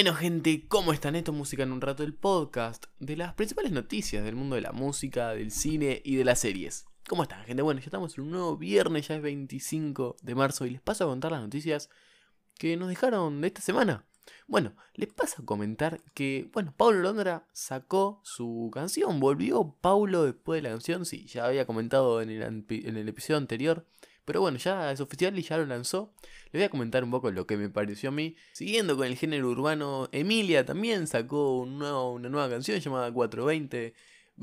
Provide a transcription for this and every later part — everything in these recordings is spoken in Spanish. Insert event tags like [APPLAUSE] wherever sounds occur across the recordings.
Bueno, gente, ¿cómo están? Esto es Música en un Rato, el podcast de las principales noticias del mundo de la música, del cine y de las series. ¿Cómo están, gente? Bueno, ya estamos en un nuevo viernes, ya es 25 de marzo, y les paso a contar las noticias que nos dejaron de esta semana. Bueno, les paso a comentar que, bueno, Paulo Londra sacó su canción, volvió Paulo después de la canción, sí, ya había comentado en el, en el episodio anterior pero bueno, ya es oficial y ya lo lanzó. Le voy a comentar un poco lo que me pareció a mí. Siguiendo con el género urbano, Emilia también sacó una nueva canción llamada 420.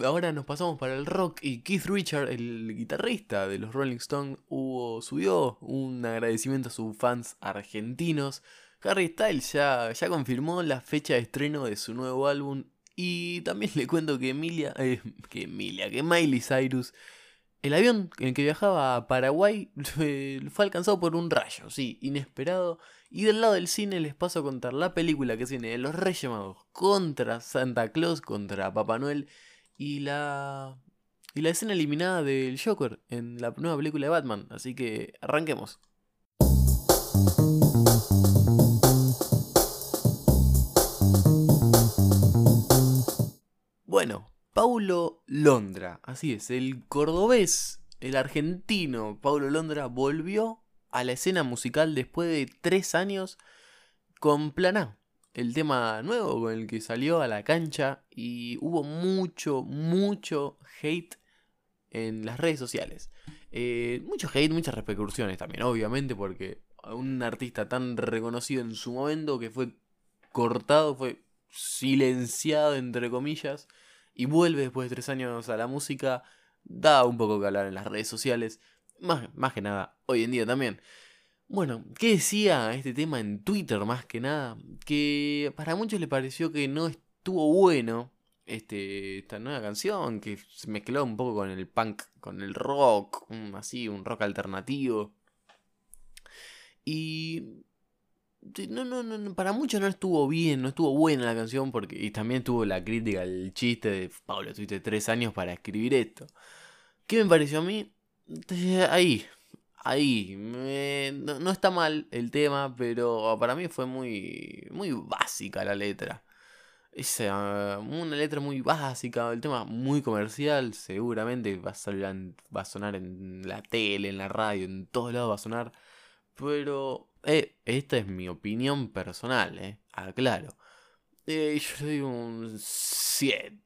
Ahora nos pasamos para el rock y Keith Richard, el guitarrista de los Rolling Stones, hubo, subió un agradecimiento a sus fans argentinos. Harry Styles ya, ya confirmó la fecha de estreno de su nuevo álbum y también le cuento que Emilia, eh, que Emilia, que Miley Cyrus el avión en el que viajaba a Paraguay [LAUGHS] fue alcanzado por un rayo, sí, inesperado. Y del lado del cine les paso a contar la película que tiene los Reyes Magos contra Santa Claus, contra Papá Noel y la y la escena eliminada del Joker en la nueva película de Batman. Así que arranquemos. Bueno, Paulo Londra, así es, el cordobés, el argentino Paulo Londra volvió a la escena musical después de tres años con Plan A, el tema nuevo con el que salió a la cancha y hubo mucho, mucho hate en las redes sociales. Eh, mucho hate, muchas repercusiones también, obviamente, porque un artista tan reconocido en su momento que fue cortado, fue silenciado, entre comillas, y vuelve después de tres años a la música, da un poco que hablar en las redes sociales, más, más que nada hoy en día también. Bueno, ¿qué decía este tema en Twitter más que nada? Que para muchos le pareció que no estuvo bueno este, esta nueva canción, que se mezcló un poco con el punk, con el rock, así, un rock alternativo. Y no, no, no, para muchos no estuvo bien, no estuvo buena la canción porque y también tuvo la crítica, el chiste de Pablo, tuviste tres años para escribir esto. ¿Qué me pareció a mí? Ahí, ahí, no, está mal el tema, pero para mí fue muy, muy básica la letra. Es una letra muy básica, el tema muy comercial, seguramente va a, salir va a sonar en la tele, en la radio, en todos lados va a sonar, pero eh, esta es mi opinión personal, eh. Aclaro. Eh, yo le digo un 7.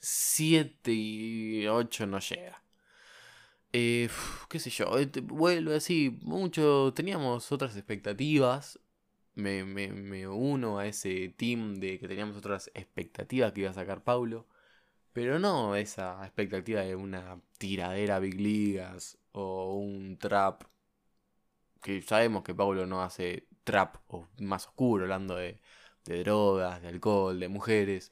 7 y 8 no llega. Eh, qué sé yo, eh, vuelve así, mucho, teníamos otras expectativas, me, me, me, uno a ese team de que teníamos otras expectativas que iba a sacar Paulo, pero no esa expectativa de una tiradera Big Ligas o un trap que sabemos que Pablo no hace trap o más oscuro, hablando de, drogas, de alcohol, de mujeres,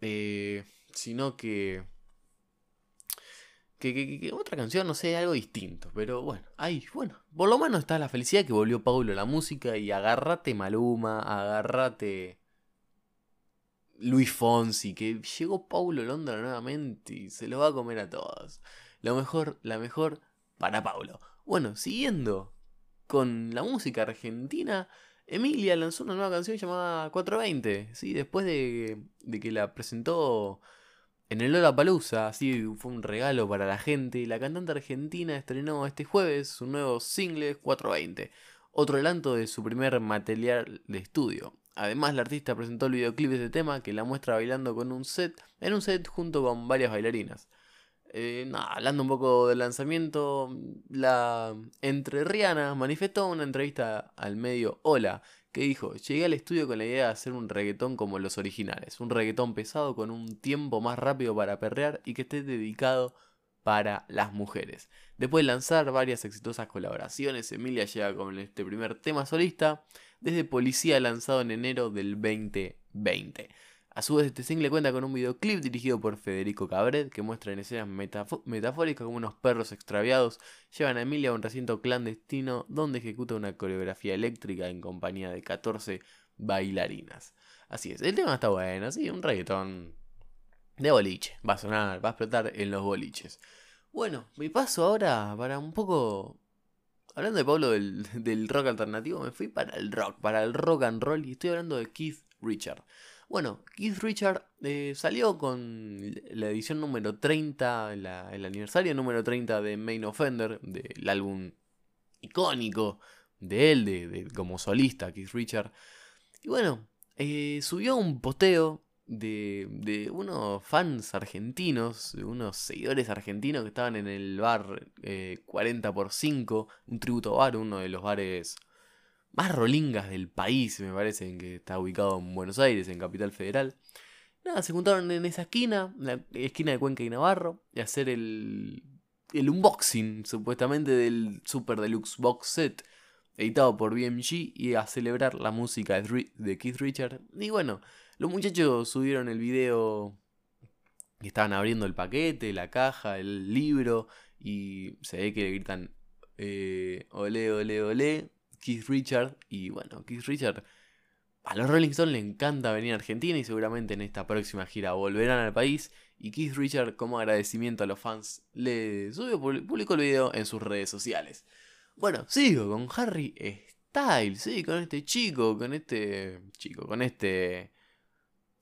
eh, sino que que, otra canción, no sé, algo distinto. Pero bueno, ahí, bueno. Por lo menos está la felicidad que volvió Paulo la música y agárrate Maluma, agárrate Luis Fonsi, que llegó Paulo Londra nuevamente y se lo va a comer a todos. Lo mejor, la mejor para Paulo. Bueno, siguiendo con la música argentina, Emilia lanzó una nueva canción llamada 420, ¿sí? después de, que la presentó en el Lollapalooza, así fue un regalo para la gente. La cantante argentina estrenó este jueves su nuevo single 420, otro adelanto de su primer material de estudio. Además, la artista presentó el videoclip de este tema que la muestra bailando con un set, en un set junto con varias bailarinas. Eh, hablando un poco del lanzamiento, la entre Rihanna manifestó una entrevista al medio Hola, que dijo, llegué al estudio con la idea de hacer un reggaetón como los originales, un reggaetón pesado con un tiempo más rápido para perrear y que esté dedicado para las mujeres. Después de lanzar varias exitosas colaboraciones, Emilia llega con este primer tema solista desde Policía lanzado en enero del 2020. A su vez, este single cuenta con un videoclip dirigido por Federico Cabret que muestra en escenas metafóricas como unos perros extraviados llevan a Emilia a un recinto clandestino donde ejecuta una coreografía eléctrica en compañía de 14 bailarinas. Así es, el tema está bueno, sí, un reggaetón de boliche. Va a sonar, va a explotar en los boliches. Bueno, me paso ahora para un poco hablando de Pablo del, del rock alternativo, me fui para el rock, para el rock and roll y estoy hablando de Keith Richard. Bueno, Keith Richard eh, salió con la edición número 30, el aniversario número 30 de Main Offender, del álbum icónico de él, de, como solista, Keith Richard. Y bueno, eh, subió un posteo de, de, unos fans argentinos, de unos seguidores argentinos que estaban en el bar 40 eh, por 5, un tributo bar, uno de los bares más rolingas del país, me parece, en que está ubicado en Buenos Aires, en Capital Federal. Nada, se juntaron en esa esquina, la esquina de Cuenca y Navarro, y hacer el, el unboxing, supuestamente, del Super Deluxe Box Set, editado por BMG, y a celebrar la música de Keith Richard. Y bueno, los muchachos subieron el video que estaban abriendo el paquete, la caja, el libro, y se ve que le gritan, eh, ole, ole, ole, Keith Richard. Y bueno, Keith Richard, a los Rolling Stones le encanta venir a Argentina y seguramente en esta próxima gira volverán al país. Y Keith Richard, como agradecimiento a los fans, le subió, publicó el video en sus redes sociales. Bueno, sigo con Harry Styles, sí, con este chico, con este chico, con este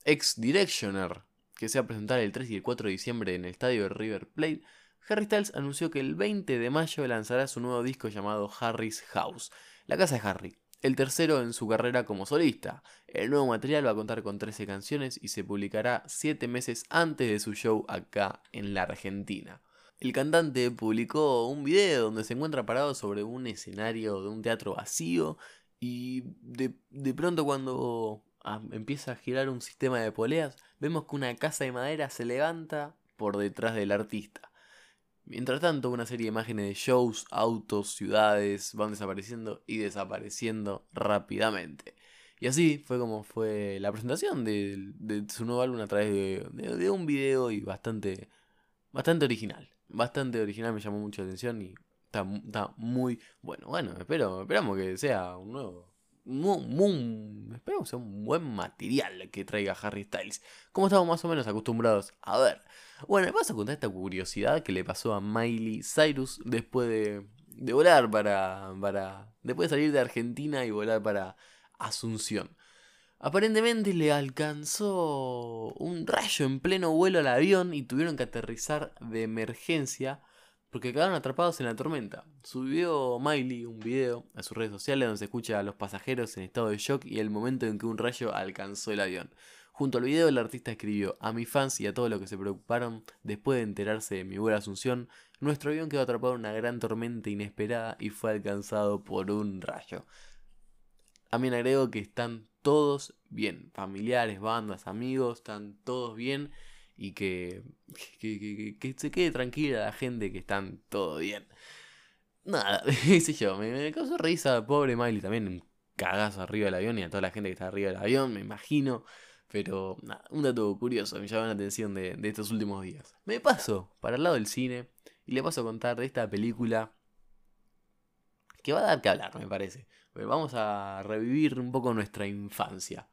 ex Directioner que se va a presentar el 3 y el 4 de diciembre en el estadio de River Plate. Harry Styles anunció que el 20 de mayo lanzará su nuevo disco llamado Harry's House. La casa de Harry, el tercero en su carrera como solista. El nuevo material va a contar con 13 canciones y se publicará 7 meses antes de su show acá en la Argentina. El cantante publicó un video donde se encuentra parado sobre un escenario de un teatro vacío y de, pronto cuando ah, empieza a girar un sistema de poleas, vemos que una casa de madera se levanta por detrás del artista. Mientras tanto, una serie de imágenes de shows, autos, ciudades van desapareciendo y desapareciendo rápidamente. Y así fue como fue la presentación de, su nuevo álbum a través de, un video y bastante, bastante original. Bastante original, me llamó mucho la atención y está, muy bueno. Bueno, espero, esperamos que sea un nuevo esperemos que sea un buen material que traiga Harry Styles. Como estamos más o menos acostumbrados a ver. Bueno, me vas a contar esta curiosidad que le pasó a Miley Cyrus después de, de volar para, para. Después de salir de Argentina y volar para Asunción. Aparentemente le alcanzó un rayo en pleno vuelo al avión y tuvieron que aterrizar de emergencia porque quedaron atrapados en la tormenta. Subió Miley un video a sus redes sociales donde se escucha a los pasajeros en estado de shock y el momento en que un rayo alcanzó el avión. Junto al video, el artista escribió: A mis fans y a todos los que se preocuparon después de enterarse de mi buena asunción, nuestro avión quedó atrapado en una gran tormenta inesperada y fue alcanzado por un rayo. También agrego que están todos bien, familiares, bandas, amigos, están todos bien y que, [LAUGHS] que, se quede tranquila la gente que están todo bien. Nada, [LAUGHS] qué yo, me, me causó risa, pobre Miley, también un cagazo arriba del avión y a toda la gente que está arriba del avión, me imagino. Pero nada, un dato curioso me llamó la atención de, estos últimos días. Me paso para el lado del cine y le paso a contar de esta película que va a dar que hablar, me parece. vamos a revivir un poco nuestra infancia.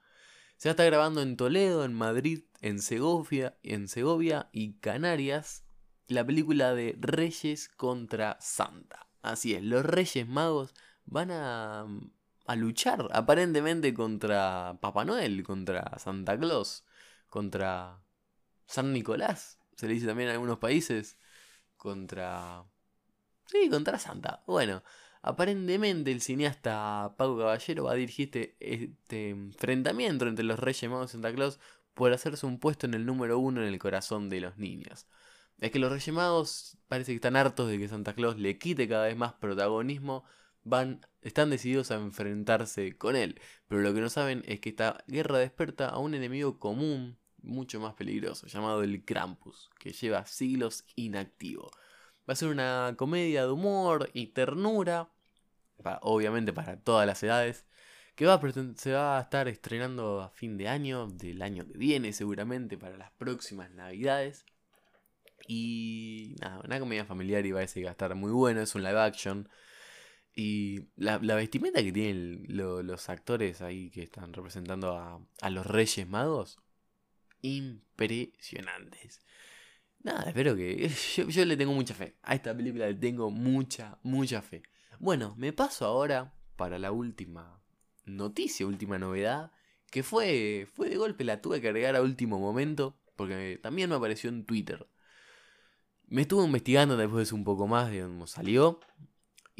Se va a estar grabando en Toledo, en Madrid, en Segovia, en Segovia y Canarias la película de Reyes contra Santa. Así es, los Reyes Magos van a a luchar aparentemente contra Papá Noel, contra Santa Claus, contra San Nicolás, se le dice también en algunos países, contra... Sí, contra Santa. Bueno, aparentemente el cineasta Paco Caballero va a dirigir este, este enfrentamiento entre los Reyes Magos y Santa Claus por hacerse un puesto en el número uno en el corazón de los niños. Es que los Reyes Magos parece que están hartos de que Santa Claus le quite cada vez más protagonismo van, están decididos a enfrentarse con él. Pero lo que no saben es que esta guerra desperta a un enemigo común, mucho más peligroso, llamado el Krampus, que lleva siglos inactivo. Va a ser una comedia de humor y ternura, obviamente para todas las edades, que va se va a estar estrenando a fin de año, del año que viene seguramente, para las próximas navidades. Y nada, una comedia familiar y va a estar muy bueno, es un live action. Y la, vestimenta que tienen los actores ahí que están representando a, los Reyes Magos, impresionantes. Nada, espero que. [LAUGHS] Yo, le tengo mucha fe. A esta película le tengo mucha, mucha fe. Bueno, me paso ahora para la última noticia, última novedad, que fue, fue de golpe, la tuve que agregar a último momento, porque también me apareció en Twitter. Me estuve investigando después un poco más de cómo salió.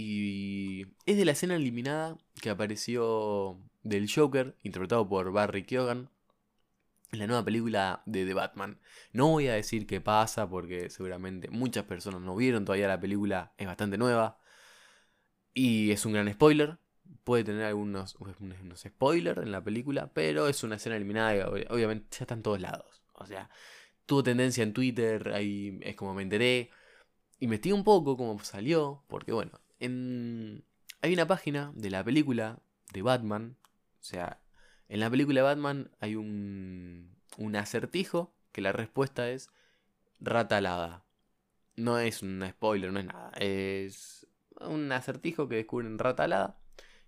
Y es de la escena eliminada que apareció del Joker, interpretado por Barry Keoghan, en la nueva película de The Batman. No voy a decir qué pasa porque seguramente muchas personas no vieron todavía la película, es bastante nueva. Y es un gran spoiler. Puede tener algunos unos spoilers en la película, pero es una escena eliminada y obviamente ya está en todos lados. O sea, tuvo tendencia en Twitter, ahí es como me enteré. Investigué un poco cómo salió, porque bueno, en... hay una página de la película de Batman. O sea, en la película de Batman hay un, un acertijo que la respuesta es ratalada. No es un spoiler, no es nada. Es un acertijo que descubren ratalada.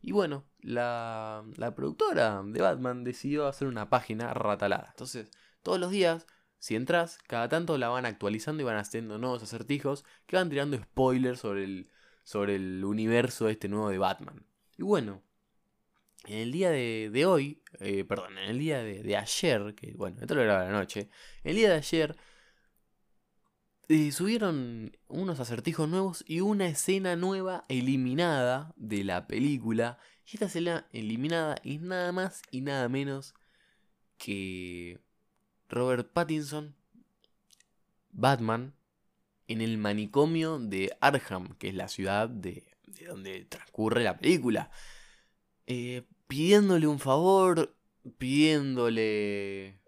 Y bueno, la, la productora de Batman decidió hacer una página ratalada. Entonces, todos los días si entras, cada tanto la van actualizando y van haciendo nuevos acertijos que van tirando spoilers sobre el, sobre el universo este nuevo de Batman. Y bueno, en el día de, hoy, eh, perdón, en el día de, ayer, que bueno, esto lo grababa la noche, en el día de ayer eh, subieron unos acertijos nuevos y una escena nueva eliminada de la película. Y esta escena eliminada es nada más y nada menos que Robert Pattinson, Batman, en el manicomio de Arkham, que es la ciudad de, donde transcurre la película. Eh, pidiéndole un favor, pidiéndole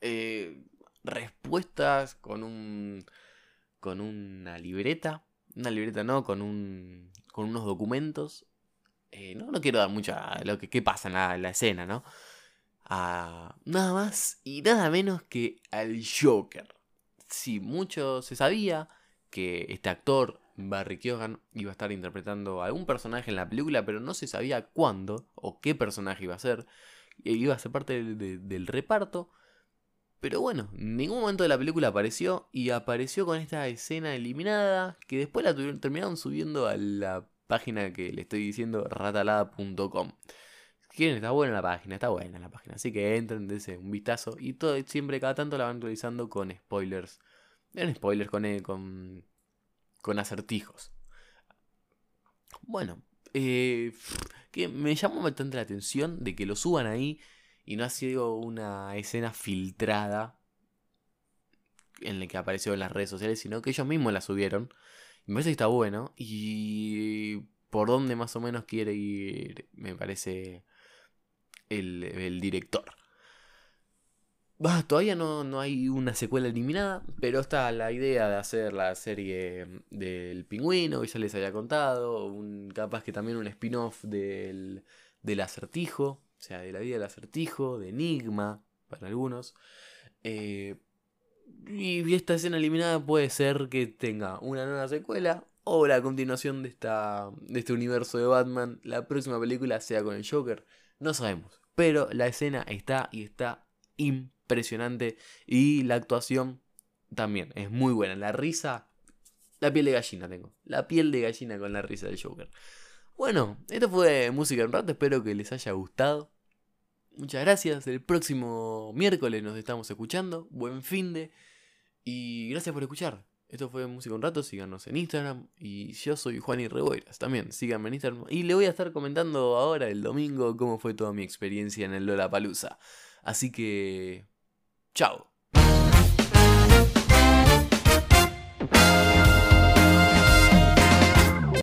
eh, respuestas con un con una libreta, una libreta no, con un con unos documentos. Eh, no, no quiero dar mucha lo que qué pasa en la escena, ¿no? a nada más y nada menos que al Joker. Sí, mucho se sabía que este actor, Barry Keoghan, iba a estar interpretando a algún personaje en la película, pero no se sabía cuándo o qué personaje iba a ser. Iba a ser parte del, reparto. Pero bueno, en ningún momento de la película apareció y apareció con esta escena eliminada que después la tuvieron, terminaron subiendo a la página que le estoy diciendo, ratalada.com quieren, está buena la página, está buena la página. Así que entren, dense un vistazo. Y todo, siempre, cada tanto la van actualizando con spoilers. En spoilers con, eh, con, con acertijos. Bueno, eh, que me llamó bastante la atención de que lo suban ahí y no ha sido una escena filtrada en la que apareció en las redes sociales, sino que ellos mismos la subieron. me parece que está bueno. Y por dónde más o menos quiere ir, me parece el, director. todavía no, no, hay una secuela eliminada, pero está la idea de hacer la serie del pingüino, que ya les había contado, un, capaz que también un spin-off del, del acertijo, o sea, de la vida del acertijo, de Enigma, para algunos. Eh, y esta escena eliminada puede ser que tenga una nueva secuela o la continuación de, esta, de este universo de Batman. La próxima película sea con el Joker. No sabemos. Pero la escena está y está impresionante. Y la actuación también es muy buena. La risa, la piel de gallina tengo. La piel de gallina con la risa del Joker. Bueno, esto fue Música en Rato. Espero que les haya gustado. Muchas gracias. El próximo miércoles nos estamos escuchando. Buen fin de. Y gracias por escuchar. Esto fue Música un Rato, síganos en Instagram. Y yo soy Juan y Reboiras, también síganme en Instagram. Y le voy a estar comentando ahora el domingo cómo fue toda mi experiencia en el Lola Palusa. Así que. Chao.